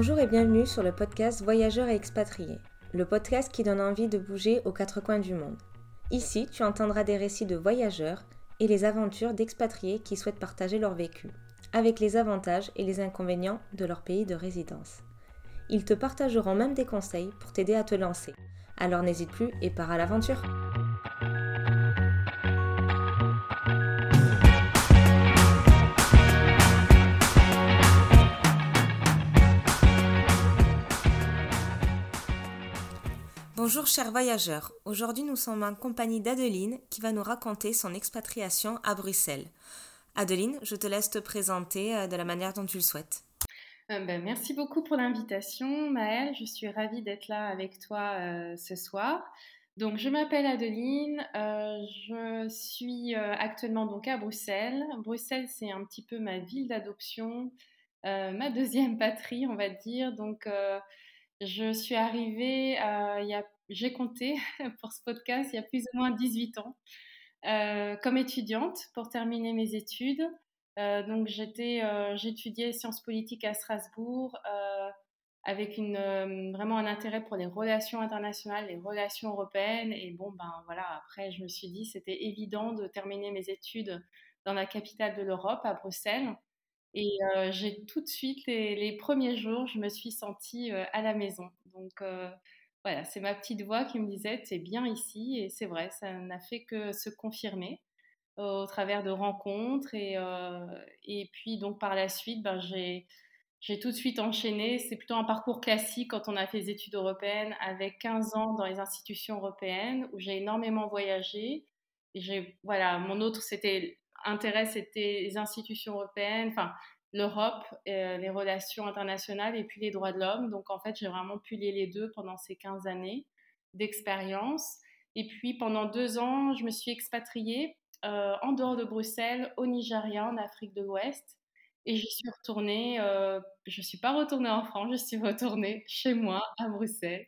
Bonjour et bienvenue sur le podcast Voyageurs et expatriés, le podcast qui donne envie de bouger aux quatre coins du monde. Ici, tu entendras des récits de voyageurs et les aventures d'expatriés qui souhaitent partager leur vécu, avec les avantages et les inconvénients de leur pays de résidence. Ils te partageront même des conseils pour t'aider à te lancer. Alors n'hésite plus et pars à l'aventure. Bonjour chers voyageurs, aujourd'hui nous sommes en compagnie d'Adeline qui va nous raconter son expatriation à Bruxelles. Adeline, je te laisse te présenter euh, de la manière dont tu le souhaites. Euh, ben, merci beaucoup pour l'invitation Maëlle, je suis ravie d'être là avec toi euh, ce soir. Donc je m'appelle Adeline, je suis actuellement donc à Bruxelles. Bruxelles c'est un petit peu ma ville d'adoption, ma deuxième patrie on va dire. Donc je suis arrivée, a j'ai compté pour ce podcast il y a plus ou moins 18 ans euh, comme étudiante pour terminer mes études. Euh, donc j'étais, euh, j'étudiais sciences politiques à Strasbourg avec vraiment un intérêt pour les relations internationales, les relations européennes. Et bon, ben voilà, après je me suis dit c'était évident de terminer mes études dans la capitale de l'Europe, à Bruxelles. Et j'ai tout de suite, les, premiers jours, je me suis sentie à la maison. Donc voilà, c'est ma petite voix qui me disait c'est bien ici et c'est vrai, ça n'a fait que se confirmer au travers de rencontres et, et puis donc par la suite, ben, j'ai tout de suite enchaîné. C'est plutôt un parcours classique quand on a fait des études européennes avec 15 ans dans les institutions européennes où j'ai énormément voyagé. Et voilà, mon autre c'était, c'était les institutions européennes. Enfin, l'Europe, euh, les relations internationales et puis les droits de l'homme. Donc en fait, j'ai vraiment pu lier les deux pendant ces 15 années d'expérience. Et puis pendant deux ans, je me suis expatriée euh, en dehors de Bruxelles, au Nigeria, en Afrique de l'Ouest. Et j'y suis retournée, euh, je ne suis pas retournée en France, je suis retournée chez moi, à Bruxelles.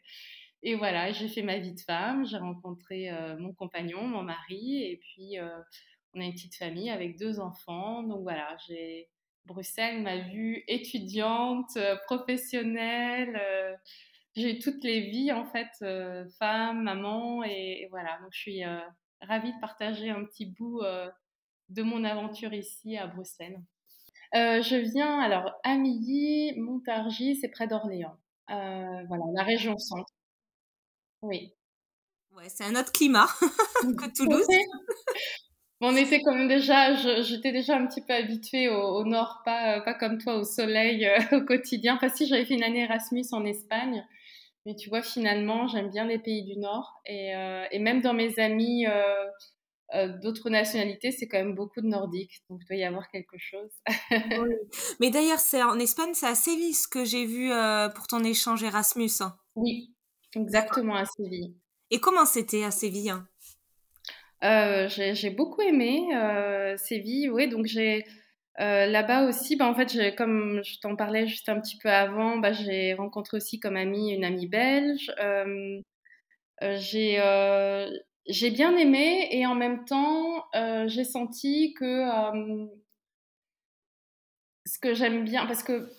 Et voilà, j'ai fait ma vie de femme, j'ai rencontré mon compagnon, mon mari, et puis on a une petite famille avec deux enfants. Donc voilà, j'ai Bruxelles m'a vue étudiante, euh, professionnelle. Euh, j'ai toutes les vies, en fait, euh, femme, maman, et, voilà. Donc, je suis ravie de partager un petit bout de mon aventure ici à Bruxelles. je viens, alors, à Milly, Montargis, c'est près d'Orléans. voilà, la région centre. Oui. Ouais, c'est un autre climat que Toulouse. On était quand même déjà, j'étais déjà un petit peu habituée au, nord, pas, euh, pas comme toi au soleil euh, au quotidien. Enfin, si j'avais fait une année Erasmus en Espagne, mais tu vois, finalement, j'aime bien les pays du nord. Et, euh, et même dans mes amis d'autres nationalités, c'est quand même beaucoup de nordiques. Donc, il doit y avoir quelque chose. Mais d'ailleurs, c'est en Espagne, c'est à Séville ce que j'ai vu pour ton échange Erasmus. Hein. Oui, exactement à Séville. Et comment c'était à Séville hein? Euh, j'ai beaucoup aimé euh, Séville, oui. Donc j'ai euh, là-bas aussi, bah, en fait, comme je t'en parlais juste un petit peu avant, bah, j'ai rencontré aussi comme amie une amie belge. J'ai j'ai bien aimé et en même temps, j'ai senti que ce que j'aime bien, parce que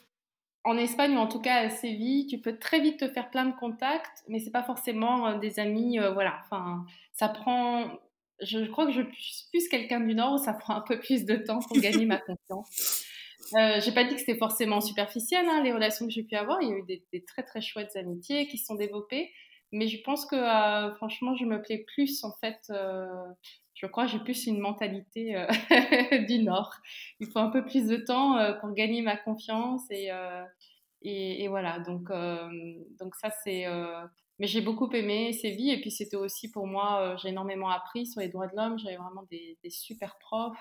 en Espagne ou en tout cas à Séville, tu peux très vite te faire plein de contacts, mais c'est pas forcément des amis. voilà, enfin, ça prend je crois que je suis plus quelqu'un du Nord où ça prend un peu plus de temps pour gagner ma confiance. Euh, j'ai pas dit que c'était forcément superficiel, hein, les relations que j'ai pu avoir. Il y a eu des, très très chouettes amitiés qui se sont développées. Mais je pense que euh, franchement, je me plais plus en fait. Euh, je crois que j'ai plus une mentalité euh, du Nord. Il faut un peu plus de temps pour gagner ma confiance et, et, et voilà. Donc, donc ça c'est mais j'ai beaucoup aimé Séville et puis c'était aussi pour moi, euh, j'ai énormément appris sur les droits de l'homme, j'avais vraiment des, super profs.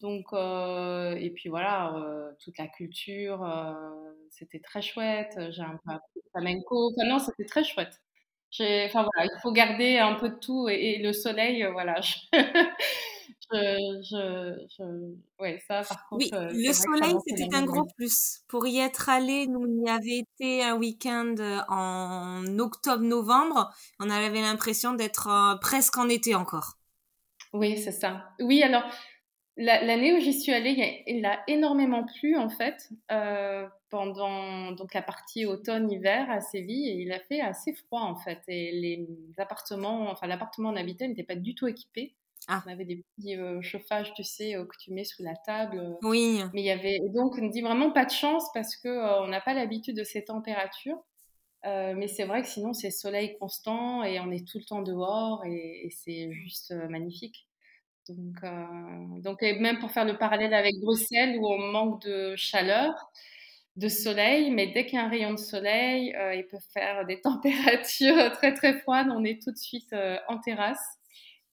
Donc, euh, et puis voilà, euh, toute la culture, c'était très chouette. J'ai un peu appris flamenco. Enfin, non, c'était très chouette. Enfin voilà, il faut garder un peu de tout et, le soleil, voilà. je, ouais, ça, par contre. Oui, euh, le soleil, c'était un gros plus. Pour y être allé, nous, on y avait été un week-end euh, en octobre-novembre. On avait l'impression d'être euh, presque en été encore. Oui, c'est ça. Oui, alors, L'année où j'y suis allée, il, a énormément plu en fait euh, pendant donc la partie automne-hiver à Séville et il a fait assez froid en fait et les appartements, enfin l'appartement où on habitait n'était pas du tout équipé. Ah. On avait des petits euh, chauffages, tu sais, euh, que tu mets sous la table. Oui. Mais il y avait donc on dit vraiment pas de chance parce que on n'a pas l'habitude de ces températures. mais c'est vrai que sinon c'est soleil constant et on est tout le temps dehors et c'est juste magnifique. Donc, euh, donc, même pour faire le parallèle avec Bruxelles, où on manque de chaleur, de soleil, mais dès qu'il y a un rayon de soleil, euh, il peut faire des températures très très froides. On est tout de suite euh, en terrasse.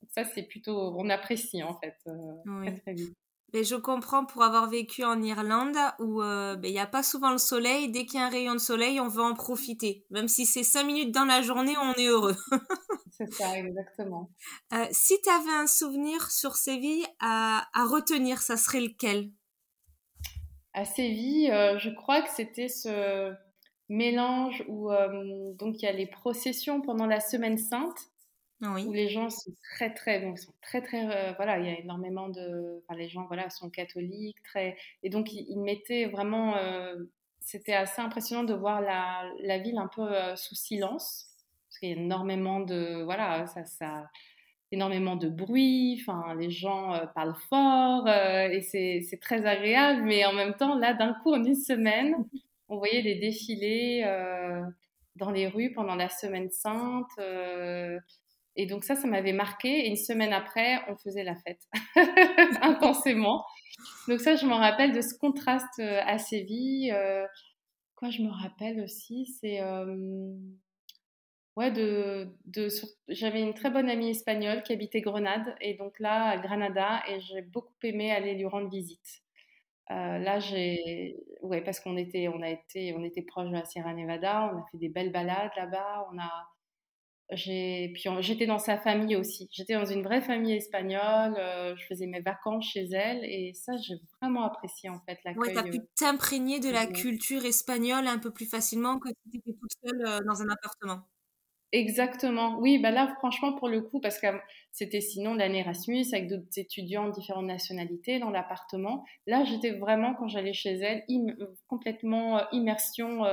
Ça, c'est plutôt, on apprécie en fait très très vite. Mais je comprends pour avoir vécu en Irlande où ben, il n'y a pas souvent le soleil. Dès qu'il y a un rayon de soleil, on veut en profiter. Même si c'est cinq minutes dans la journée, on est heureux. C'est ça, exactement. Euh, si tu avais un souvenir sur Séville à, retenir, ça serait lequel? À Séville, euh, je crois que c'était ce mélange où euh, donc il y a les processions pendant la Semaine Sainte. Où les gens sont très très donc sont très très voilà il y a énormément de enfin, les gens voilà sont catholiques très et donc ils, mettaient vraiment c'était assez impressionnant de voir la, la ville un peu sous silence il y a énormément de voilà ça, ça énormément de bruit enfin les gens euh, parlent fort euh, et c'est très agréable mais en même temps là d'un coup en une semaine on voyait des défilés euh, dans les rues pendant la semaine sainte et donc ça ça m'avait marqué. Et une semaine après on faisait la fête intensément. Donc ça je me rappelle de ce contraste à Séville quoi je me rappelle aussi c'est Ouais, de, de j'avais une très bonne amie espagnole qui habitait Grenade. Et donc là à Granada et j'ai beaucoup aimé aller lui rendre visite. Euh, là j'ai ouais parce qu'on était on a été on était proche de la Sierra Nevada, on a fait des belles balades là-bas, on a puis j'étais dans sa famille aussi. J'étais dans une vraie famille espagnole, euh, je faisais mes vacances chez elle et ça j'ai vraiment apprécié en fait l'accueil. Ouais, as pu euh, t'imprégner de la culture espagnole un peu plus facilement que si tu étais toute seule dans un appartement. Exactement. Oui, bah là, franchement, pour le coup, parce que c'était sinon l'année Erasmus avec d'autres étudiants de différentes nationalités dans l'appartement. Là, j'étais vraiment, quand j'allais chez elle, complètement euh, immersion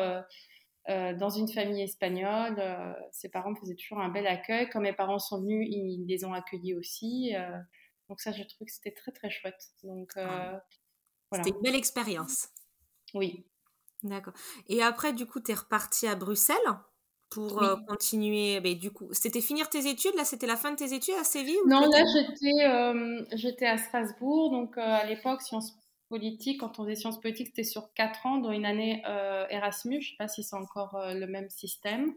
euh, euh, dans une famille espagnole. ses parents faisaient toujours un bel accueil. Quand mes parents sont venus, ils les ont accueillis aussi. donc ça, je trouve que c'était très, très chouette. Donc, voilà. C'était une belle expérience. Oui. D'accord. Et après, du coup, tu es reparti à Bruxelles pour euh, continuer ben, du coup c'était finir tes études là c'était la fin de tes études à Séville non là j'étais euh, j'étais à Strasbourg donc euh, à l'époque sciences politiques quand on faisait sciences politiques c'était sur quatre ans dont une année Erasmus je sais pas si c'est encore le même système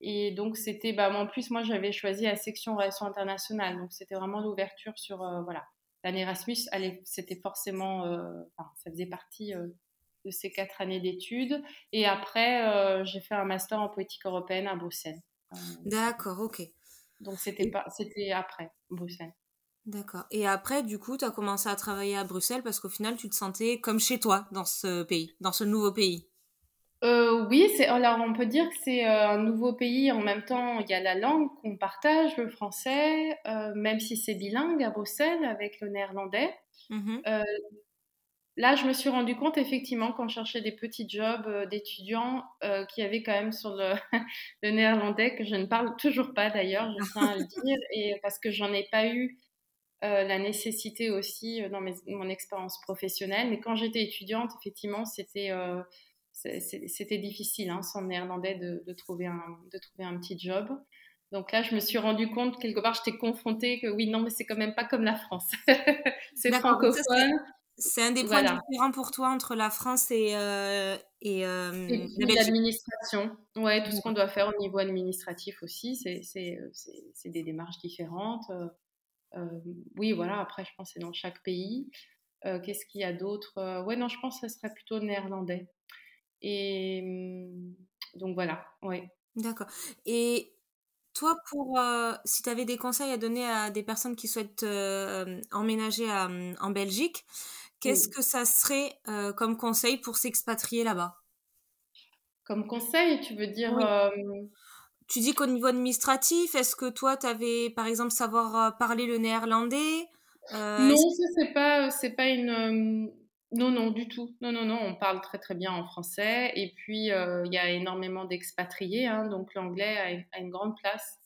et donc c'était bah en plus moi j'avais choisi la section relations internationales donc c'était vraiment l'ouverture sur voilà l'année Erasmus c'était forcément ça faisait partie de ces quatre années d'études. Et après, euh, j'ai fait un master en politique européenne à Bruxelles. Euh, D'accord, ok. Donc c'était pas, c'était après Bruxelles. D'accord. Et après, du coup, tu as commencé à travailler à Bruxelles parce qu'au final, tu te sentais comme chez toi dans ce pays, dans ce nouveau pays. Euh, oui, c'est alors on peut dire que c'est un nouveau pays. En même temps, il y a la langue qu'on partage, le français, même si c'est bilingue à Bruxelles avec le néerlandais. Mmh Là, je me suis rendu compte effectivement quand je cherchais des petits jobs euh, d'étudiants euh, qui avaient quand même sur le, néerlandais que je ne parle toujours pas d'ailleurs, je tiens à le dire, et parce que j'en ai pas eu euh, la nécessité aussi dans mon expérience professionnelle. Mais quand j'étais étudiante, effectivement, c'était c'était difficile hein, sans néerlandais de, trouver un, de trouver un petit job. Donc là, je me suis rendu compte quelque part, j'étais confrontée que oui, non, mais c'est quand même pas comme la France. c'est francophone. C'est un des points différents pour toi entre la France et, euh, et, euh, l'administration. Ouais, tout ce qu'on doit faire au niveau administratif aussi, c'est euh, des démarches différentes. Oui, voilà, après, je pense que c'est dans chaque pays. Qu'est-ce qu'il y a d'autre? Ouais, non, je pense que ce serait plutôt néerlandais. Et mmh, donc voilà, ouais. D'accord. Et toi, pour si tu avais des conseils à donner à des personnes qui souhaitent emménager en Belgique, Qu'est-ce que ça serait euh, comme conseil pour s'expatrier là-bas? Comme conseil, tu veux dire Tu dis qu'au niveau administratif, est-ce que toi, tu avais, par exemple, savoir parler le néerlandais non, ça c'est pas, c'est pas une. non, non, du tout. Non, non, non, on parle très très bien en français. Et puis, il y a énormément d'expatriés, hein, donc l'anglais a, une grande place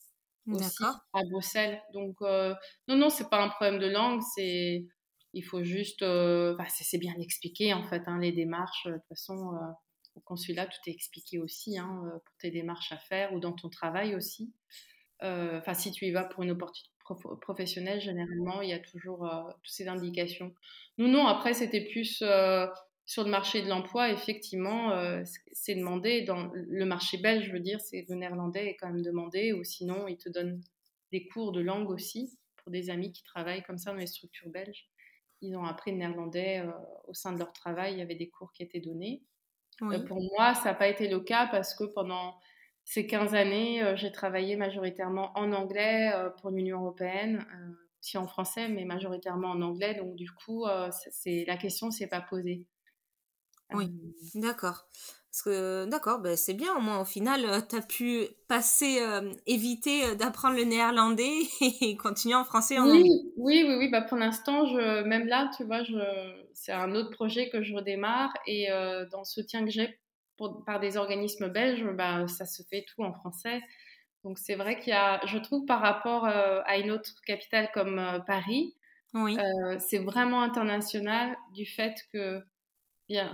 aussi à Bruxelles. Donc, non, non, c'est pas un problème de langue, c'est il faut juste, euh, c'est bien expliqué en fait, hein, les démarches. De toute façon, euh, au consulat, tout est expliqué aussi hein, euh, pour tes démarches à faire ou dans ton travail aussi. Enfin, si tu y vas pour une opportunité professionnelle, généralement, il y a toujours toutes ces indications. Nous, non, après, c'était plus sur le marché de l'emploi, effectivement, c'est demandé. Dans le marché belge, je veux dire, c'est le néerlandais est quand même demandé, ou sinon, ils te donnent des cours de langue aussi pour des amis qui travaillent comme ça dans les structures belges ils ont appris le néerlandais euh, au sein de leur travail, il y avait des cours qui étaient donnés. Euh, pour moi, ça n'a pas été le cas parce que pendant ces 15 années, euh, j'ai travaillé majoritairement en anglais pour l'Union européenne, aussi en français, mais majoritairement en anglais. Donc, du coup, c'est la question ne s'est pas posée. Oui, d'accord. Parce que, d'accord, ben c'est bien, au moins au final, euh, tu as pu passer, euh, éviter euh, d'apprendre le néerlandais et continuer en français en oui, Oui, oui, oui, bah pour l'instant, je, même là, tu vois, je, c'est un autre projet que je redémarre et dans le soutien que j'ai par des organismes belges, bah, ça se fait tout en français. Donc c'est vrai qu'il y a, je trouve par rapport à une autre capitale comme Paris, oui. c'est vraiment international du fait que bien,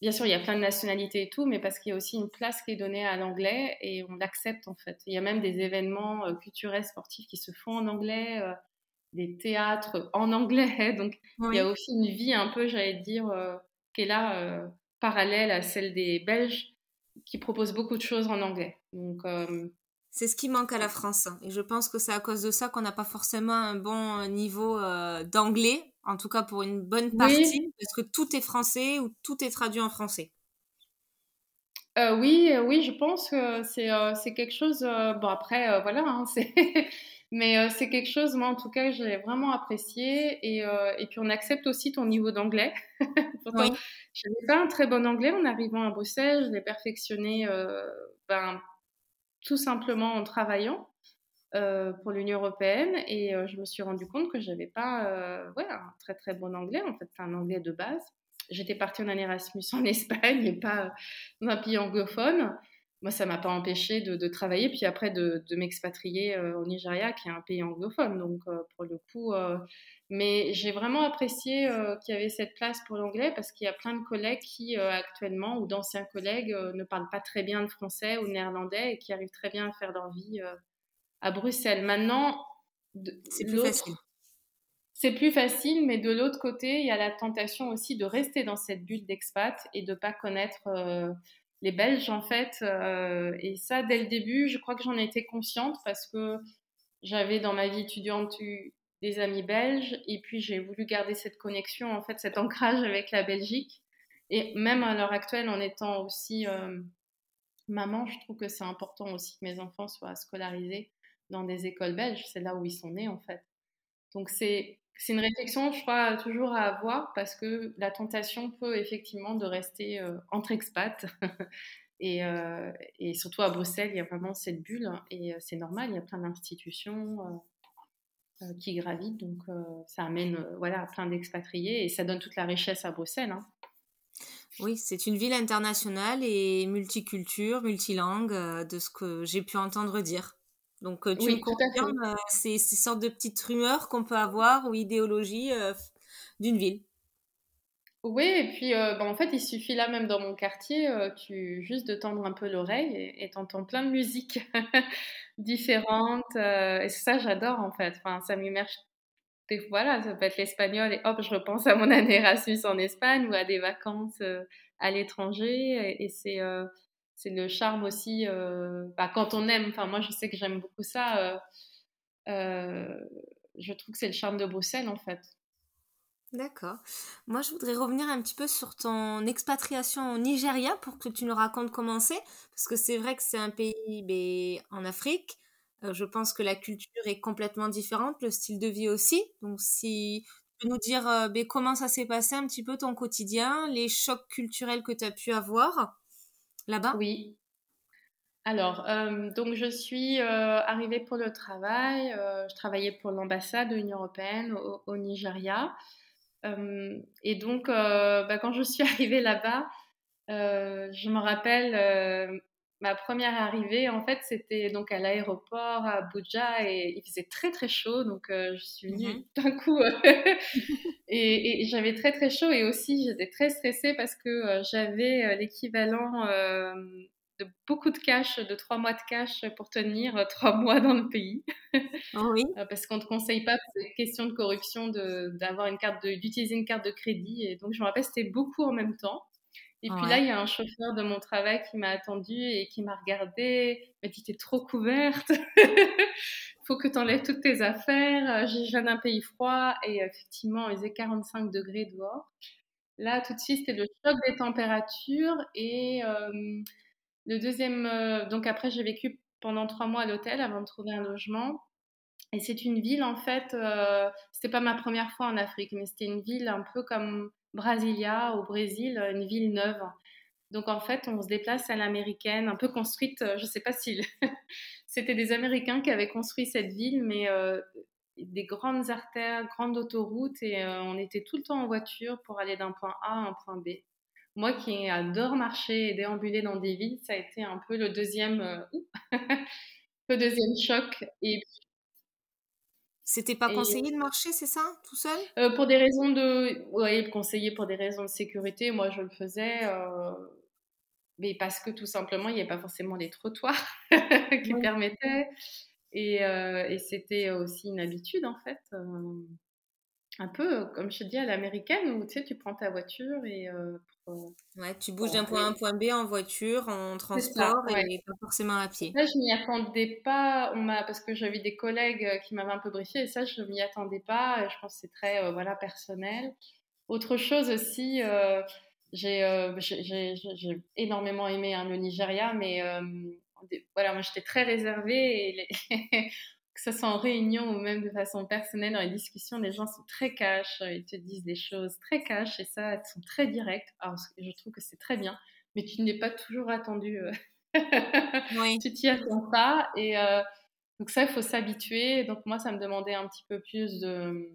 bien sûr, il y a plein de nationalités et tout, mais parce qu'il y a aussi une place qui est donnée à l'anglais et on l'accepte en fait. Il y a même des événements euh, culturels, sportifs qui se font en anglais, euh, des théâtres en anglais. Donc il y a aussi une vie un peu, j'allais dire, euh, qui est là, parallèle à celle des Belges, qui proposent beaucoup de choses en anglais. Donc c'est ce qui manque à la France. Hein. Et je pense que c'est à cause de ça qu'on n'a pas forcément un bon niveau d'anglais en tout cas pour une bonne partie, parce que tout est français ou tout est traduit en français. Euh, oui, euh, oui, je pense que c'est euh, quelque chose. bon, après, voilà, hein, mais c'est quelque chose, moi en tout cas, j'ai vraiment apprécié. Et, et, puis on accepte aussi ton niveau d'anglais. Pourtant, je n'avais pas un très bon anglais en arrivant à Bruxelles, je l'ai perfectionné ben, tout simplement en travaillant. Euh, pour l'Union européenne et euh, je me suis rendu compte que j'avais pas euh, un très très bon anglais en fait, un anglais de base. J'étais partie en Erasmus en Espagne et pas dans un pays anglophone. Moi, ça m'a pas empêché de, travailler, puis après de, de m'expatrier au Nigeria, qui est un pays anglophone. Donc, pour le coup, mais j'ai vraiment apprécié qu'il y avait cette place pour l'anglais parce qu'il y a plein de collègues qui, actuellement, ou d'anciens collègues, ne parlent pas très bien le français ou le néerlandais et qui arrivent très bien à faire leur vie à Bruxelles. Maintenant, c'est plus facile. C'est plus facile, mais de l'autre côté, il y a la tentation aussi de rester dans cette bulle d'expat et de pas connaître euh, les Belges en fait. Euh, et ça, dès le début, je crois que j'en étais consciente parce que j'avais dans ma vie étudiante eu des amis belges et puis j'ai voulu garder cette connexion, en fait, cet ancrage avec la Belgique. Et même à l'heure actuelle, en étant aussi euh, maman, je trouve que c'est important aussi que mes enfants soient scolarisés dans des écoles belges, c'est là où ils sont nés en fait. Donc c'est une réflexion, je crois, toujours à avoir parce que la tentation peut effectivement de rester euh, entre expats. et, euh, et, surtout à Bruxelles, il y a vraiment cette bulle et euh, c'est normal, il y a plein d'institutions qui gravitent, donc ça amène voilà, plein d'expatriés et ça donne toute la richesse à Bruxelles. Hein. Oui, c'est une ville internationale et multiculture, multilingue, de ce que j'ai pu entendre dire. Donc, euh, tu me confirmes euh, ces, ces, sortes de petites rumeurs qu'on peut avoir ou idéologies euh, d'une ville? Oui, et puis bah, en fait, il suffit là même dans mon quartier, tu juste de tendre un peu l'oreille et t'entends plein de musiques différentes. et ça, j'adore en fait. Enfin, ça m'immerge. Voilà, ça peut être l'espagnol et hop, je repense à mon année Erasmus en Espagne ou à des vacances à l'étranger. et c'est c'est le charme aussi, euh, bah, quand on aime, enfin moi je sais que j'aime beaucoup ça, euh, euh, je trouve que c'est le charme de Bruxelles en fait. D'accord. Moi, je voudrais revenir un petit peu sur ton expatriation au Nigeria pour que tu nous racontes comment c'est. Parce que c'est vrai que c'est un pays ben, en Afrique. je pense que la culture est complètement différente, le style de vie aussi. Donc, si tu peux nous dire ben, comment ça s'est passé un petit peu ton quotidien, les chocs culturels que tu as pu avoir là-bas? Oui. Alors, donc je suis arrivée pour le travail. je travaillais pour l'ambassade de l'Union européenne au, Nigeria. et donc, bah, quand je suis arrivée là-bas, je me rappelle ma première arrivée, en fait, c'était donc à l'aéroport à Abuja et il faisait très très chaud, donc euh, je suis venue mmh d'un coup euh, et, j'avais très très chaud et aussi j'étais très stressée parce que euh, j'avais l'équivalent de beaucoup de cash, de trois mois de cash pour tenir trois mois dans le pays. Oh oui. parce qu'on ne te conseille pas, pour des questions de corruption, d'avoir une carte, d'utiliser une carte de crédit et donc je me rappelle c'était beaucoup en même temps. Et puis là, il y a un chauffeur de mon travail qui m'a attendu et qui m'a regardé, m'a dit T'es trop couverte, faut que tu enlèves toutes tes affaires. Je viens d'un pays froid et effectivement, il faisait 45 degrés dehors. Là, tout de suite, c'était le choc des températures. Et le deuxième, donc après, j'ai vécu pendant trois mois à l'hôtel avant de trouver un logement. Et c'est une ville, en fait, euh, c'était pas ma première fois en Afrique, mais c'était une ville un peu comme Brasilia au Brésil, une ville neuve. Donc en fait, on se déplace à l'américaine, un peu construite, euh, je ne sais pas si c'était des Américains qui avaient construit cette ville, mais euh, des grandes artères, grandes autoroutes, et euh, on était tout le temps en voiture pour aller d'un point A à un point B. Moi qui adore marcher et déambuler dans des villes, ça a été un peu le deuxième, le deuxième choc. Et c'était pas conseillé de marcher, c'est ça, tout seul? Euh, Pour des raisons de, oui, conseillé pour des raisons de sécurité. Moi, je le faisais, euh, mais parce que tout simplement, il n'y avait pas forcément les trottoirs qui permettaient, et, euh, et c'était aussi une habitude en fait un peu, comme je te dis, à l'américaine, où tu sais, tu prends ta voiture et. Euh, euh, ouais, tu bouges d'un point A à un point B en voiture, en transport et pas forcément à pied. Ça, je m'y attendais pas, on parce que j'avais des collègues euh, qui m'avaient un peu briefé et ça, je m'y attendais pas. Je pense que c'est très voilà, personnel. Autre chose aussi, j'ai énormément aimé hein, le Nigeria, mais voilà, moi j'étais très réservée et les que ce soit en réunion ou même de façon personnelle dans les discussions, les gens sont très cash, ils te disent des choses très cash et ça, elles sont très directes. Alors, je trouve que c'est très bien, mais tu n'es pas toujours attendu. Euh, oui. tu t'y attends pas. Et euh, donc, ça, il faut s'habituer. Donc, moi, ça me demandait un petit peu plus de,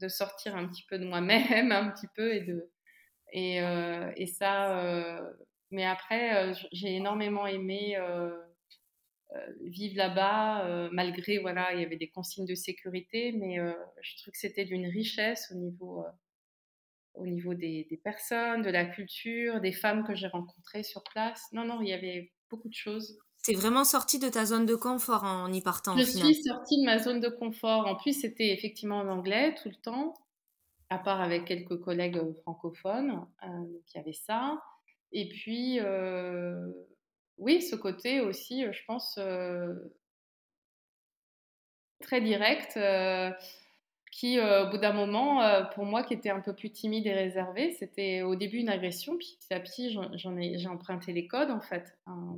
de sortir un petit peu de moi-même, un petit peu, et de. Et, euh, et ça. mais après, j'ai énormément aimé euh, vivre là-bas, euh, malgré, voilà, il y avait des consignes de sécurité, mais euh, je trouve que c'était d'une richesse au niveau, au niveau des, personnes, de la culture, des femmes que j'ai rencontrées sur place. Non, non, il y avait beaucoup de choses. T'es vraiment sortie de ta zone de confort en y partant. Je suis sortie de ma zone de confort. En plus, c'était effectivement en anglais tout le temps, à part avec quelques collègues francophones. qui il y avait ça. Et puis, oui, ce côté aussi, je pense, très direct, qui, au bout d'un moment, pour moi qui était un peu plus timide et réservée, c'était au début une agression, puis petit à petit, j'en ai, j'ai emprunté les codes, en fait. Hein,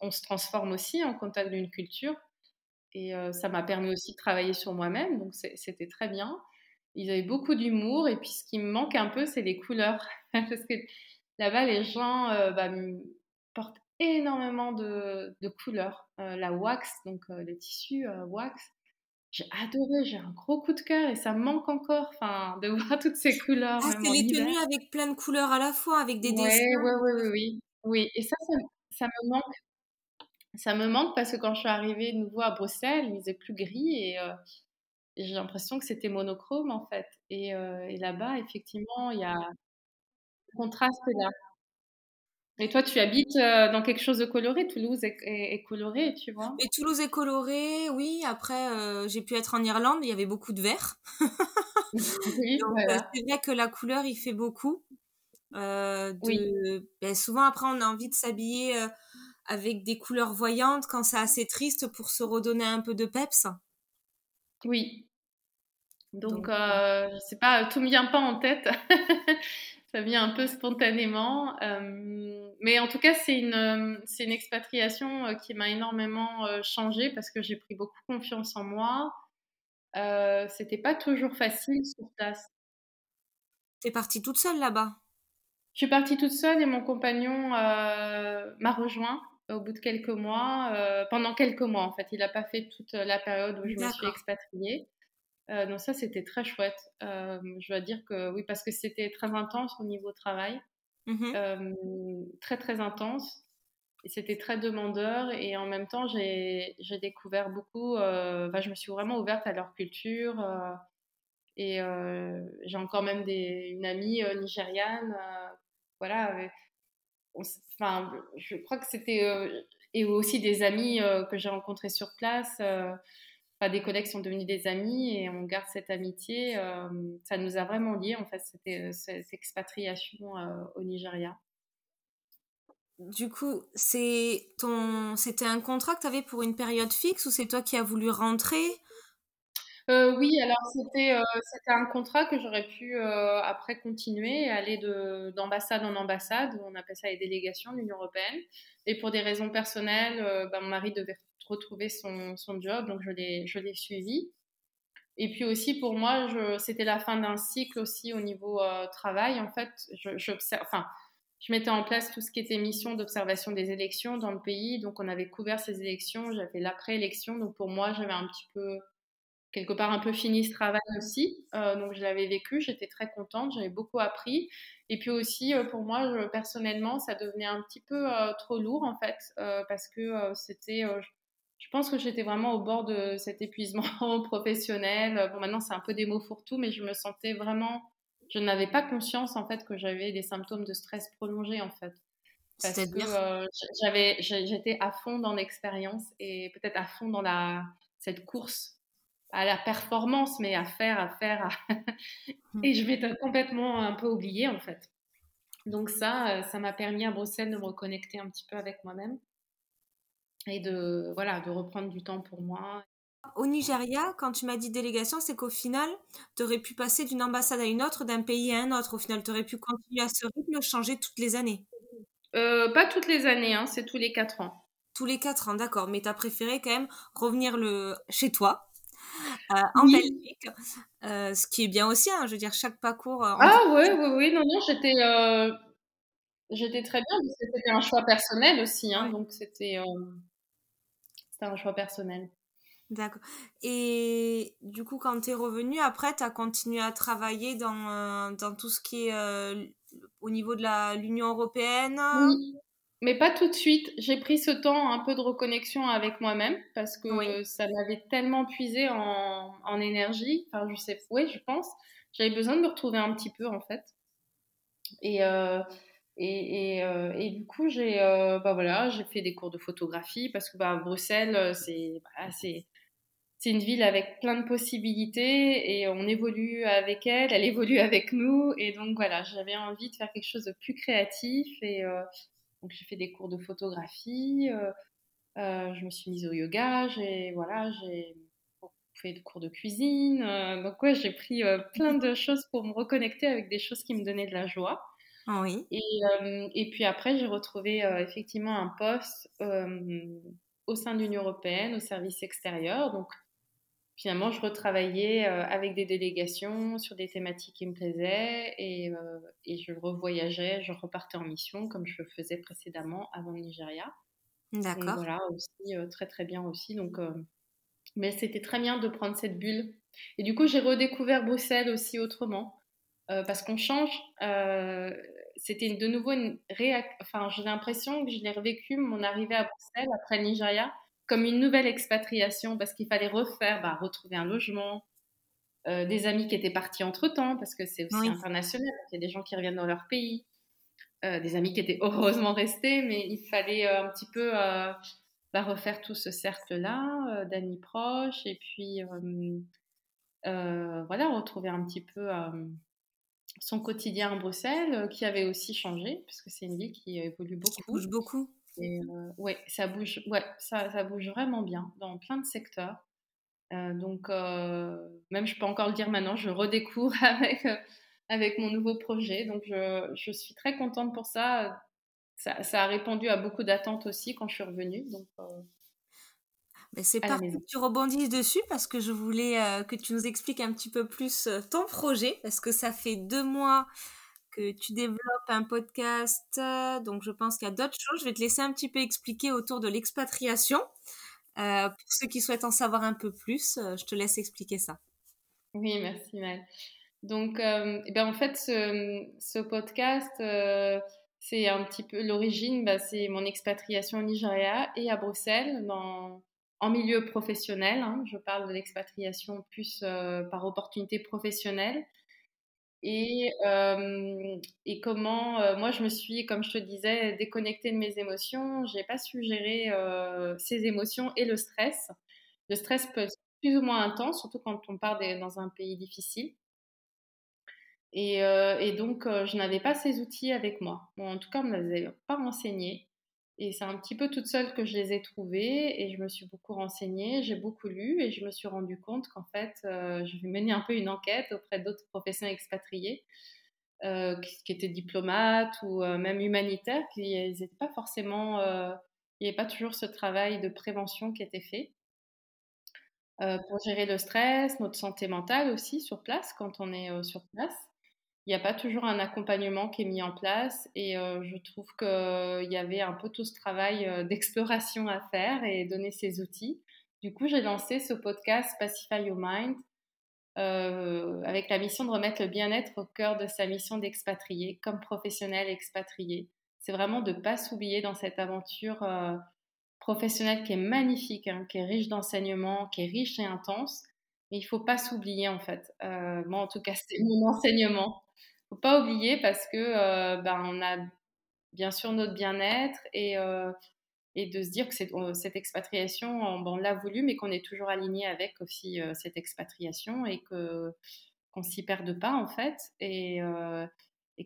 on, se transforme aussi en contact d'une culture, et ça m'a permis aussi de travailler sur moi-même, donc c'était très bien. Ils avaient beaucoup d'humour, et puis ce qui me manque un peu, c'est les couleurs, parce que là-bas, les gens bah, portent énormément de, couleurs. Euh, la wax, donc euh, le tissu euh, wax, j'ai adoré, j'ai un gros coup de cœur et ça me manque encore de voir toutes ces couleurs. Ah, c'est les tenues avec plein de couleurs à la fois, avec des dessins. Oui, oui, oui, oui. Oui, et ça, ça, me manque. Ça me manque parce que quand je suis arrivée de nouveau à Bruxelles, il faisait plus gris et, j'ai l'impression que c'était monochrome en fait. Et, et là-bas, effectivement, il y a le contraste là. Et toi, tu habites euh, dans quelque chose de coloré? Toulouse est, coloré, tu vois? Et Toulouse est coloré, oui. Après, euh, j'ai pu être en Irlande, il y avait beaucoup de vert. oui, euh, c'est vrai que la couleur, il fait beaucoup. oui. Ben, souvent, après, on a envie de s'habiller avec des couleurs voyantes quand c'est assez triste pour se redonner un peu de peps. Oui. Donc, Donc je sais pas, tout me vient pas en tête. ça vient un peu spontanément. Euh, mais en tout cas, c'est une, euh, c'est une expatriation euh, qui m'a énormément changé parce que j'ai pris beaucoup confiance en moi. Euh, c'était pas toujours facile sur place. T'es partie toute seule là-bas? Je suis partie toute seule et mon compagnon m'a rejoint au bout de quelques mois, pendant quelques mois en fait. Il n'a pas fait toute la période où je me suis expatriée. Donc ça, c'était très chouette. je dois dire que oui, parce que c'était très intense au niveau travail. Mmh très très intense. C'était très demandeur et en même temps j'ai découvert beaucoup, je me suis vraiment ouverte à leur culture et j'ai encore même des, une amie nigériane, voilà, enfin je crois que c'était, et aussi des amis que j'ai rencontrés sur place, enfin, des collègues sont devenus des amis et on garde cette amitié, ça nous a vraiment liés en fait, c'était cette expatriation au Nigeria. Du coup, c'est ton, c'était un contrat que tu avais pour une période fixe ou c'est toi qui as voulu rentrer? Euh, Oui, alors c'était, euh, c'était un contrat que j'aurais pu euh, après continuer et aller de, d'ambassade en ambassade, on appelle ça les délégations de l'Union européenne. Et pour des raisons personnelles, bah, mon mari devait retrouver son, son job, donc je l'ai, suivi. Et puis aussi pour moi, c'était la fin d'un cycle aussi au niveau travail. En fait, je, je mettais en place tout ce qui était mission d'observation des élections dans le pays. Donc, on avait couvert ces élections. J'avais l'après-élection. Donc, pour moi, j'avais un petit peu, quelque part, un peu fini ce travail aussi. Euh, donc, je l'avais vécu. J'étais très contente. J'avais beaucoup appris. Et puis aussi, euh, pour moi, personnellement, ça devenait un petit peu euh, trop lourd, en fait, parce que c'était. Je pense que j'étais vraiment au bord de cet épuisement professionnel. Bon, maintenant, c'est un peu des mots pour tout, mais je me sentais vraiment je n'avais pas conscience en fait que j'avais des symptômes de stress prolongé en fait. Parce que euh, j'avais, j'étais à fond dans l'expérience et peut-être à fond dans la, cette course à la performance, mais à faire, à faire. Mmh. et je m'étais complètement un peu oubliée en fait. Donc ça, euh, ça m'a permis à Bruxelles de me reconnecter un petit peu avec moi-même et de, voilà, de reprendre du temps pour moi au Nigeria, quand tu m'as dit délégation, c'est qu'au final, tu aurais pu passer d'une ambassade à une autre, d'un pays à un autre. Au final, tu aurais pu continuer à ce rythme, changer toutes les années. Euh, pas toutes les années, hein, c'est tous les quatre ans. Tous les quatre ans, d'accord. Mais tu as préféré quand même revenir le... chez toi, euh, en Belgique. Euh, ce qui est bien aussi, hein, je veux dire, chaque parcours. ah oui, oui, oui, non, non, j'étais. J'étais très bien, parce que c'était un choix personnel aussi, hein, donc c'était un choix personnel. D'accord. Et du coup, quand tu es revenu, après, tu as continué à travailler dans, euh, dans tout ce qui est euh, au niveau de l'Union européenne? Oui, mais pas tout de suite. J'ai pris ce temps un peu de reconnexion avec moi-même parce que ça m'avait tellement puisé en, en, énergie. Enfin, je sais, oui, je pense. J'avais besoin de me retrouver un petit peu, en fait. Et. Euh, et, et, du coup, j'ai bah voilà, fait des cours de photographie parce que bah, Bruxelles, c'est bah, une ville avec plein de possibilités et on évolue avec elle, elle évolue avec nous. Et donc voilà, j'avais envie de faire quelque chose de plus créatif. Et euh, donc j'ai fait des cours de photographie, euh, euh, je me suis mise au yoga, j'ai voilà, j'ai fait des cours de cuisine. donc ouais, j'ai pris plein de choses pour me reconnecter avec des choses qui me donnaient de la joie. Oui. Et, et puis après, j'ai retrouvé effectivement un poste au sein de l'Union européenne, au service extérieur. Donc finalement, je retravaillais euh, avec des délégations sur des thématiques qui me plaisaient et, euh, et, je revoyageais, je repartais en mission comme je le faisais précédemment avant le Nigeria. D'accord. Voilà, aussi euh, très très bien aussi. Donc, mais c'était très bien de prendre cette bulle. Et du coup, j'ai redécouvert Bruxelles aussi autrement parce qu'on change. c'était de nouveau une réaction. Enfin, j'ai l'impression que je l'ai revécu mon arrivée à Bruxelles après le Nigeria comme une nouvelle expatriation parce qu'il fallait refaire, bah, retrouver un logement, euh, des amis qui étaient partis entre temps parce que c'est aussi international. Il y a des gens qui reviennent dans leur pays, euh, des amis qui étaient heureusement restés, mais il fallait euh, un petit peu bah, refaire tout ce cercle-là d'amis proches et puis voilà retrouver un petit peu son quotidien à Bruxelles qui avait aussi changé parce que c'est une ville qui évolue beaucoup. Qui bouge beaucoup. Et euh, ouais, ça bouge, ouais, ça, ça, bouge vraiment bien dans plein de secteurs. Euh, donc, euh, même je peux encore le dire maintenant, je redécouvre avec, avec mon nouveau projet. Donc, je, je, suis très contente pour ça. Ça, ça a répondu à beaucoup d'attentes aussi quand je suis revenue. Donc, mais c'est parfait que tu rebondisses dessus parce que je voulais que tu nous expliques un petit peu plus ton projet parce que ça fait deux mois que tu développes un podcast. Donc, je pense qu'il y a d'autres choses. Je vais te laisser un petit peu expliquer autour de l'expatriation. pour ceux qui souhaitent en savoir un peu plus, je te laisse expliquer ça. Oui, merci Mal. Donc, euh, eh ben, en fait, ce, ce podcast, euh, c'est un petit peu l'origine, bah, c'est mon expatriation au Nigeria et à Bruxelles, dans, en milieu professionnel. Hein. je parle de l'expatriation plus euh, par opportunité professionnelle. Et, et comment, moi, je me suis, comme je te disais, déconnectée de mes émotions. J'ai pas su gérer ces émotions et le stress. Le stress peut être plus ou moins intense, surtout quand on part dans un pays difficile. Et, euh, donc, euh, je n'avais pas ces outils avec moi. en tout cas, on ne me les avait pas renseignés. Et c'est un petit peu toute seule que je les ai trouvés et je me suis beaucoup renseignée, j'ai beaucoup lu et je me suis rendu compte qu'en fait, euh, je vais mener un peu une enquête auprès d'autres professionnels expatriés qui, étaient diplomates ou même humanitaires, qui n'étaient pas forcément, il n'y avait pas toujours ce travail de prévention qui était fait. pour gérer le stress, notre santé mentale aussi sur place quand on est sur place il n'y a pas toujours un accompagnement qui est mis en place et euh, je trouve qu'il y avait un peu tout ce travail euh, d'exploration à faire et donner ces outils. Du coup, j'ai lancé ce podcast Pacify Your Mind euh, avec la mission de remettre le bien-être au cœur de sa mission d'expatrié, comme professionnel expatrié. C'est vraiment de ne pas s'oublier dans cette aventure professionnelle qui est magnifique, hein, qui est riche d'enseignements, qui est riche et intense. Mais il ne faut pas s'oublier en fait. moi, en tout cas, c'est mon enseignement faut pas oublier parce que euh, ben, on a bien sûr notre bien-être et, euh, et de se dire que cette expatriation, on, on l'a voulu, mais qu'on est toujours aligné avec aussi euh, cette expatriation et que qu'on s'y perde pas en fait et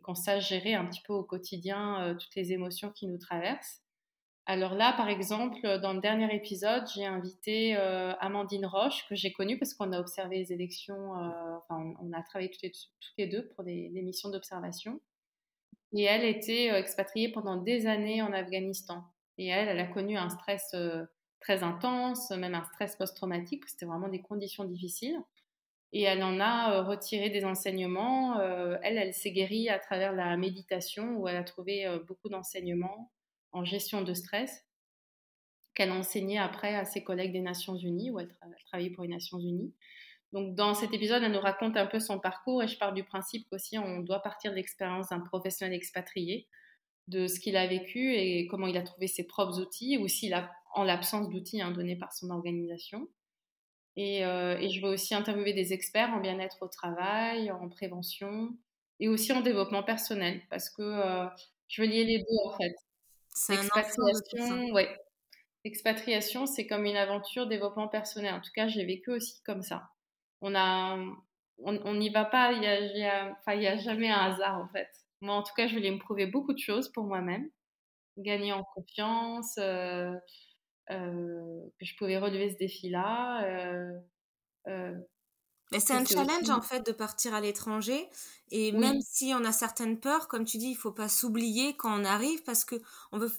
qu'on sache gérer un petit peu au quotidien toutes les émotions qui nous traversent. Alors là, par exemple, dans le dernier épisode, j'ai invité euh, Amandine Roche, que j'ai connue parce qu'on a observé les élections, euh, enfin, on, a travaillé toutes les, deux pour des, missions d'observation. Et elle était euh, expatriée pendant des années en Afghanistan. Et elle, elle a connu un stress très intense, même un stress post-traumatique, c'était vraiment des conditions difficiles. Et elle en a retiré des enseignements. elle, elle s'est guérie à travers la méditation, où elle a trouvé beaucoup d'enseignements en gestion de stress qu'elle a enseigné après à ses collègues des Nations Unies, où elle, travaillait pour les Nations Unies. Donc, dans cet épisode, elle nous raconte un peu son parcours et je pars du principe qu'aussi on doit partir de l'expérience d'un professionnel expatrié, de ce qu'il a vécu et comment il a trouvé ses propres outils, ou s'il a, en l'absence d'outils hein, donnés par son organisation. Et, euh, je vais aussi interviewer des experts en bien-être au travail, en prévention et aussi en développement personnel, parce que euh, je veux lier les deux en fait. L'expatriation, ouais. L'expatriation, c'est comme une aventure développement personnel. En tout cas, j'ai vécu aussi comme ça. On a, on n'y va pas, il n'y a, a, a jamais un hasard en fait. Moi, en tout cas, je voulais me prouver beaucoup de choses pour moi-même, gagner en confiance, euh, euh, que je pouvais relever ce défi-là. Euh, mais c'est un challenge en fait de partir à l'étranger et même si on a certaines peurs, comme tu dis, il faut pas s'oublier quand on arrive parce que on veut.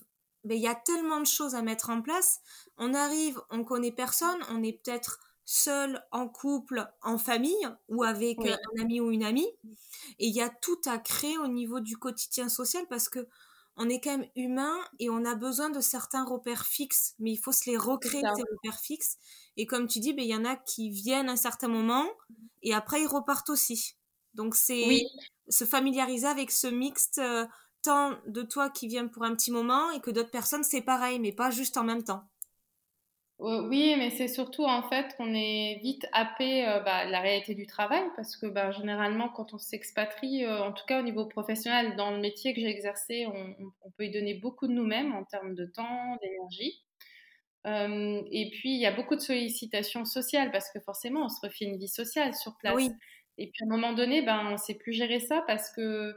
Mais il y a tellement de choses à mettre en place. On arrive, on connaît personne, on est peut-être seul, en couple, en famille ou avec un ami ou une amie. Et il y a tout à créer au niveau du quotidien social parce que on est quand même humain et on a besoin de certains repères fixes, mais il faut se les recréer, ces repères fixes. Et comme tu dis, ben, il y en a qui viennent à un certain moment et après ils repartent aussi. Donc c'est se familiariser avec ce mixte, euh, tant de toi qui viens pour un petit moment et que d'autres personnes, c'est pareil, mais pas juste en même temps. Oui, mais c'est surtout en fait qu'on est vite happé euh, bah, la réalité du travail parce que bah, généralement quand on s'expatrie, euh, en tout cas au niveau professionnel, dans le métier que j'ai exercé, on, peut y donner beaucoup de nous-mêmes en termes de temps, d'énergie. Euh, et puis il y a beaucoup de sollicitations sociales parce que forcément on se refait une vie sociale sur place. Oui. Et puis à un moment donné, ben, on ne sait plus gérer ça parce que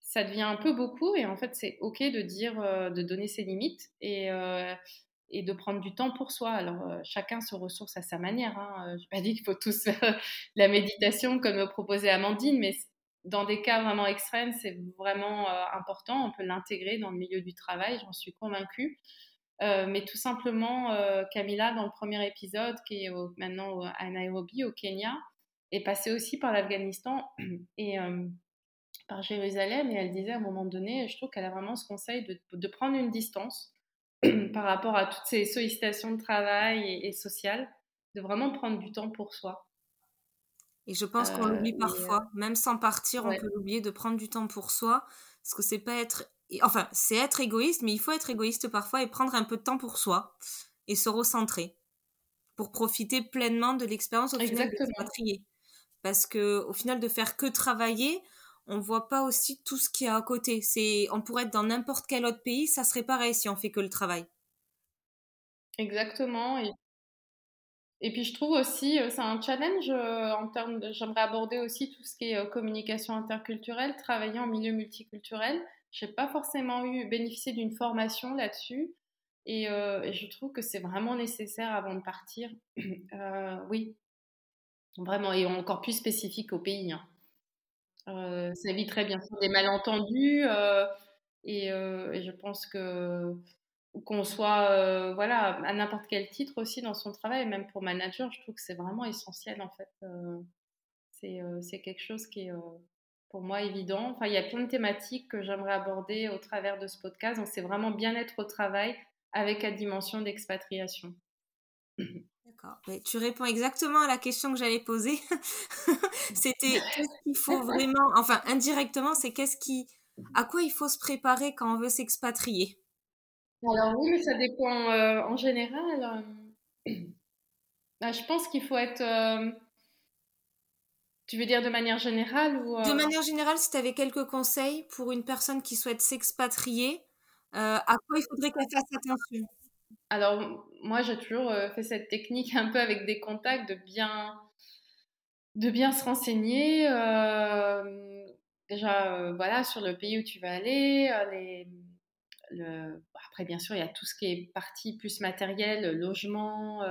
ça devient un peu beaucoup et en fait c'est ok de dire, de donner ses limites et et de prendre du temps pour soi. Alors, euh, chacun se ressource à sa manière. Hein. Euh, je n'ai pas dit qu'il faut tous faire la méditation comme me proposait Amandine, mais dans des cas vraiment extrêmes, c'est vraiment euh, important. On peut l'intégrer dans le milieu du travail, j'en suis convaincue. mais tout simplement, Camilla, dans le premier épisode, qui est maintenant à Nairobi, au Kenya, est passée aussi par l'Afghanistan. Et par Jérusalem et elle disait à un moment donné, je trouve qu'elle a vraiment ce conseil de prendre une distance par rapport à toutes ces sollicitations de travail et, sociales, de vraiment prendre du temps pour soi. Et je pense qu'on l'oublie parfois, même sans partir, on peut l'oublier de prendre du temps pour soi, parce que c'est pas être, enfin, c'est être égoïste, mais il faut être égoïste parfois et prendre un peu de temps pour soi et se recentrer pour profiter pleinement de l'expérience au final de Parce que au final de faire que travailler, on voit pas aussi tout ce qui est à côté. C'est, on pourrait être dans n'importe quel autre pays, ça serait pareil si on fait que le travail. Exactement. Et, et puis je trouve aussi, euh, c'est un challenge euh, en termes de, j'aimerais aborder aussi tout ce qui est euh, communication interculturelle, travailler en milieu multiculturel. Je n'ai pas forcément eu bénéficié d'une formation là-dessus. Et, je trouve que c'est vraiment nécessaire avant de partir. oui, vraiment, et encore plus spécifique au pays. Hein. Euh, ça éviterait bien sûr des malentendus euh, et, euh, et, je pense que qu'on soit voilà à n'importe quel titre aussi dans son travail, même pour manager, je trouve que c'est vraiment essentiel en fait. c'est quelque chose qui est pour moi évident. Enfin, il y a plein de thématiques que j'aimerais aborder au travers de ce podcast. Donc, c'est vraiment bien-être au travail avec la dimension d'expatriation. Tu réponds exactement à la question que j'allais poser. C'était qu'est-ce qu'il faut vraiment, enfin indirectement, c'est qu'est-ce qui, à quoi il faut se préparer quand on veut s'expatrier? Alors oui, mais ça dépend euh, en général. Euh, bah, je pense qu'il faut être. Euh, tu veux dire de manière générale ou De manière générale, si tu avais quelques conseils pour une personne qui souhaite s'expatrier, à quoi il faudrait qu'elle fasse attention? Alors, moi, j'ai toujours euh, fait cette technique un peu avec des contacts de bien, de bien se renseigner. Euh, déjà, euh, voilà, sur le pays où tu vas aller. Après, bien sûr, il y a tout ce qui est partie plus matériel, logement.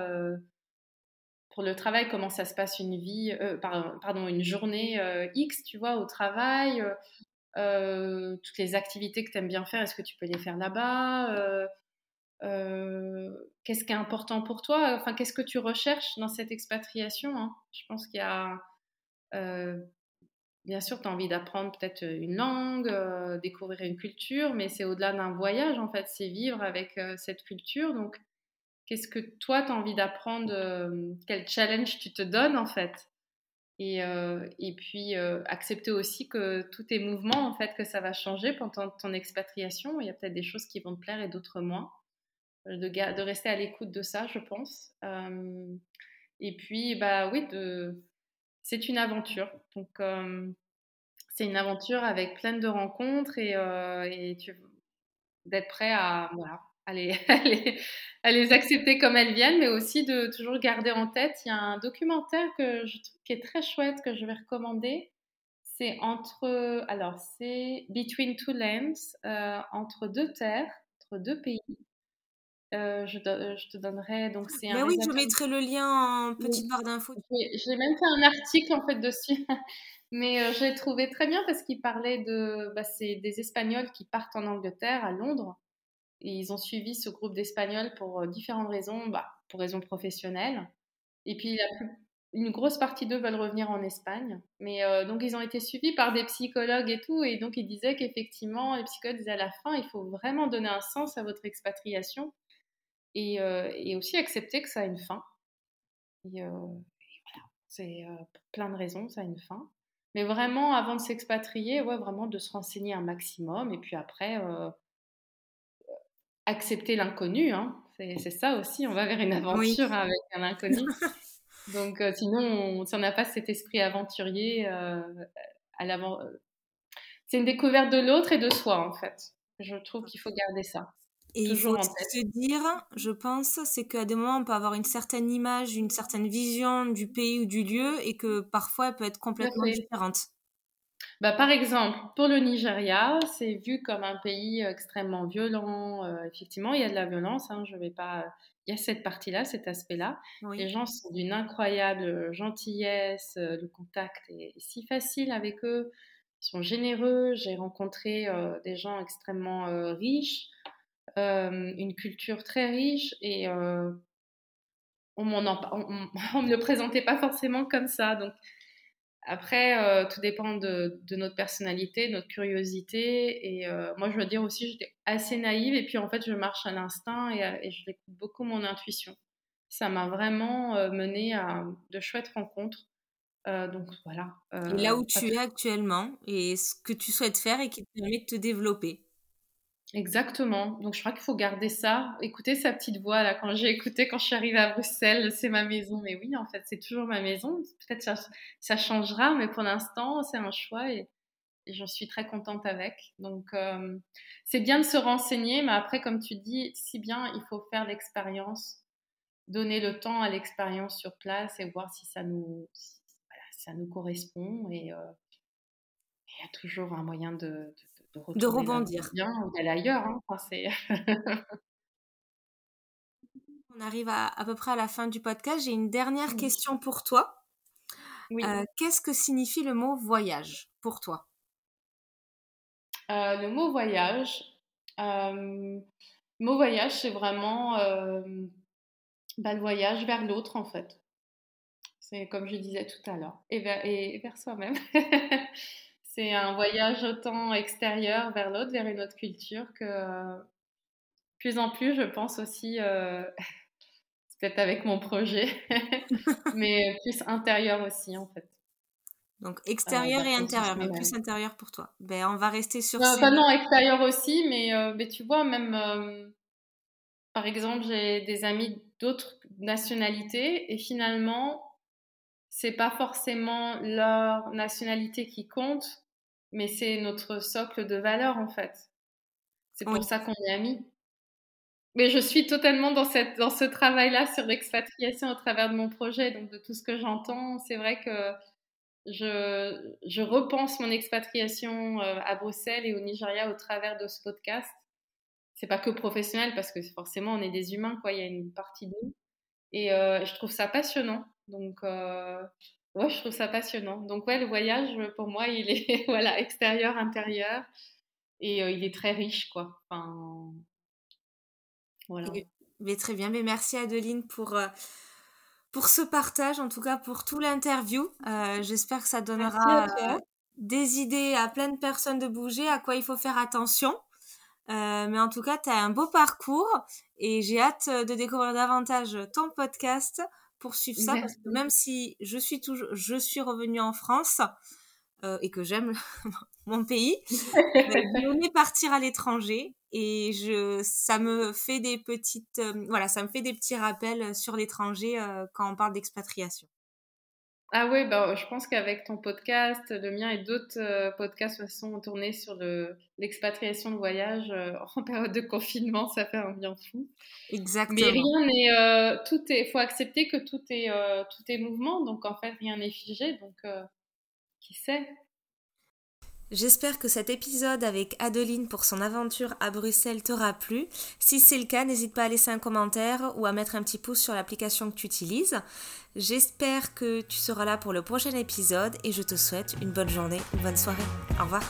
pour le travail, comment ça se passe une vie, pardon, une journée X, tu vois, au travail. toutes les activités que tu aimes bien faire, est-ce que tu peux les faire là-bas qu'est-ce qui est important pour toi? Enfin, qu'est-ce que tu recherches dans cette expatriation hein? Je pense qu'il y a, euh, bien sûr, tu as envie d'apprendre peut-être une langue, euh, découvrir une culture, mais c'est au-delà d'un voyage, en fait, c'est vivre avec cette culture. Donc, qu'est-ce que toi, tu as envie d'apprendre Quel challenge tu te donnes, en fait? Et, et, puis accepter aussi que tous tes mouvements, en fait, que ça va changer pendant ton expatriation. Il y a peut-être des choses qui vont te plaire et d'autres moins de, rester à l'écoute de ça, je pense. Euh, et puis, bah oui, c'est une aventure. Donc, euh, c'est une aventure avec plein de rencontres et, euh, d'être prêt à, voilà, à, les, accepter comme elles viennent, mais aussi de toujours garder en tête. Il y a un documentaire que je trouve qui est très chouette que je vais recommander. C'est entre, alors c'est Between Two Lands, entre deux terres, entre deux pays. Euh, je, je, te donnerai. Donc, c'est un oui, je mettrai le lien en petite barre d'infos. J'ai même fait un article en fait dessus, mais euh, j'ai trouvé très bien parce qu'il parlait de. Bah, c'est des Espagnols qui partent en Angleterre, à Londres, et ils ont suivi ce groupe d'Espagnols pour euh, différentes raisons, bah, pour raisons professionnelles. Et puis, une grosse partie d'eux veulent revenir en Espagne. Mais donc, ils ont été suivis par des psychologues et tout. Et donc, ils disaient qu'effectivement, les psychologues disaient à la fin, il faut vraiment donner un sens à votre expatriation euh, et, aussi accepter que ça a une fin. Et, euh, voilà, c'est euh, plein de raisons, ça a une fin. Mais vraiment, avant de s'expatrier, ouais, vraiment de se renseigner un maximum et puis après, accepter l'inconnu. Hein. C'est ça aussi, on va vers une aventure avec un inconnu. Donc, sinon, si on n'a pas cet esprit aventurier, à l'avant, c'est une découverte de l'autre et de soi, en fait. Je trouve qu'il faut garder ça. Et il faut se dire, je pense, c'est qu'à des moments, on peut avoir une certaine image, une certaine vision du pays ou du lieu et que parfois, elle peut être complètement différente. Bah, par exemple, pour le Nigeria, c'est vu comme un pays extrêmement violent. Euh, effectivement, il y a de la violence. Hein, je vais pas. Il y a cette partie-là, cet aspect-là. Les gens sont d'une incroyable gentillesse. Euh, le contact est si facile avec eux. Ils sont généreux. J'ai rencontré euh, des gens extrêmement riches. Une culture très riche et on, on, on, me le présentait pas forcément comme ça. Donc, après, euh, tout dépend de, notre personnalité, notre curiosité. Et euh, moi, je veux dire aussi, j'étais assez naïve. Et puis, en fait, je marche à l'instinct et, je l'écoute beaucoup mon intuition. Ça m'a vraiment euh, mené à de chouettes rencontres. donc, voilà. là où tu es actuellement et ce que tu souhaites faire et qui te permet de te développer. Exactement. Donc, je crois qu'il faut garder ça. Écouter sa petite voix, là, quand j'ai écouté, quand je suis arrivée à Bruxelles, c'est ma maison. Mais oui, en fait, c'est toujours ma maison. Peut-être ça, ça changera, mais pour l'instant, c'est un choix et, j'en suis très contente avec. Donc, euh, c'est bien de se renseigner, mais après, comme tu dis, si bien, il faut faire l'expérience, donner le temps à l'expérience sur place et voir si ça nous, ça nous correspond. Et euh, il y a toujours un moyen de de, rebondir. Bien ou d'aller ailleurs. Hein. On arrive à, à peu près à la fin du podcast. J'ai une dernière question pour toi. Oui. Euh, qu'est-ce que signifie le mot voyage pour toi? Euh, Le mot voyage, euh, mot voyage, c'est vraiment bah, le voyage vers l'autre en fait. C'est comme je disais tout à l'heure, et vers, et vers soi-même. c'est un voyage autant extérieur vers l'autre, vers une autre culture que plus en plus, je pense aussi, euh, peut-être avec mon projet, mais plus intérieur aussi en fait. Donc extérieur euh, et intérieur, mais plus intérieur pour toi. Ben, on va rester sur non, Pas non, extérieur aussi, mais, euh, mais tu vois, même euh, par exemple, j'ai des amis d'autres nationalités et finalement, c'est pas forcément leur nationalité qui compte, mais c'est notre socle de valeurs en fait. C'est pour ça qu'on est amis. Mais je suis totalement dans, cette, dans ce travail-là sur l'expatriation au travers de mon projet, donc de tout ce que j'entends. C'est vrai que je, je, repense mon expatriation euh, à Bruxelles et au Nigeria au travers de ce podcast. C'est pas que professionnel parce que forcément on est des humains, quoi. Il y a une partie de nous. Et euh, je trouve ça passionnant. Donc, euh, Ouais, je trouve ça passionnant. Donc ouais, le voyage, pour moi, il est voilà extérieur, intérieur, et euh, il est très riche, quoi. Enfin, voilà. Mais très bien, mais merci Adeline pour euh, pour ce partage, en tout cas pour tout l'interview. Euh, j'espère que ça donnera des idées à plein de personnes de bouger, à quoi il faut faire attention. mais en tout cas, tu as un beau parcours et j'ai hâte de découvrir davantage ton podcast poursuivre ça parce que même si je suis toujours, je suis revenue en France euh, et que j'aime mon pays, je partir à l'étranger et je, ça me fait des petites, euh, voilà, ça me fait des petits rappels sur l'étranger euh, quand on parle d'expatriation. Ah oui, bah, je pense qu'avec ton podcast, le mien et d'autres euh, podcasts sont tournés sur l'expatriation de voyage euh, en période de confinement, ça fait un bien fou. Exactement. Mais rien n'est, euh, tout est, faut accepter que tout est, tout est mouvement, donc en fait rien n'est figé, donc qui sait? J'espère que cet épisode avec Adeline pour son aventure à Bruxelles t'aura plu. Si c'est le cas, n'hésite pas à laisser un commentaire ou à mettre un petit pouce sur l'application que tu utilises. J'espère que tu seras là pour le prochain épisode et je te souhaite une bonne journée, une bonne soirée. Au revoir.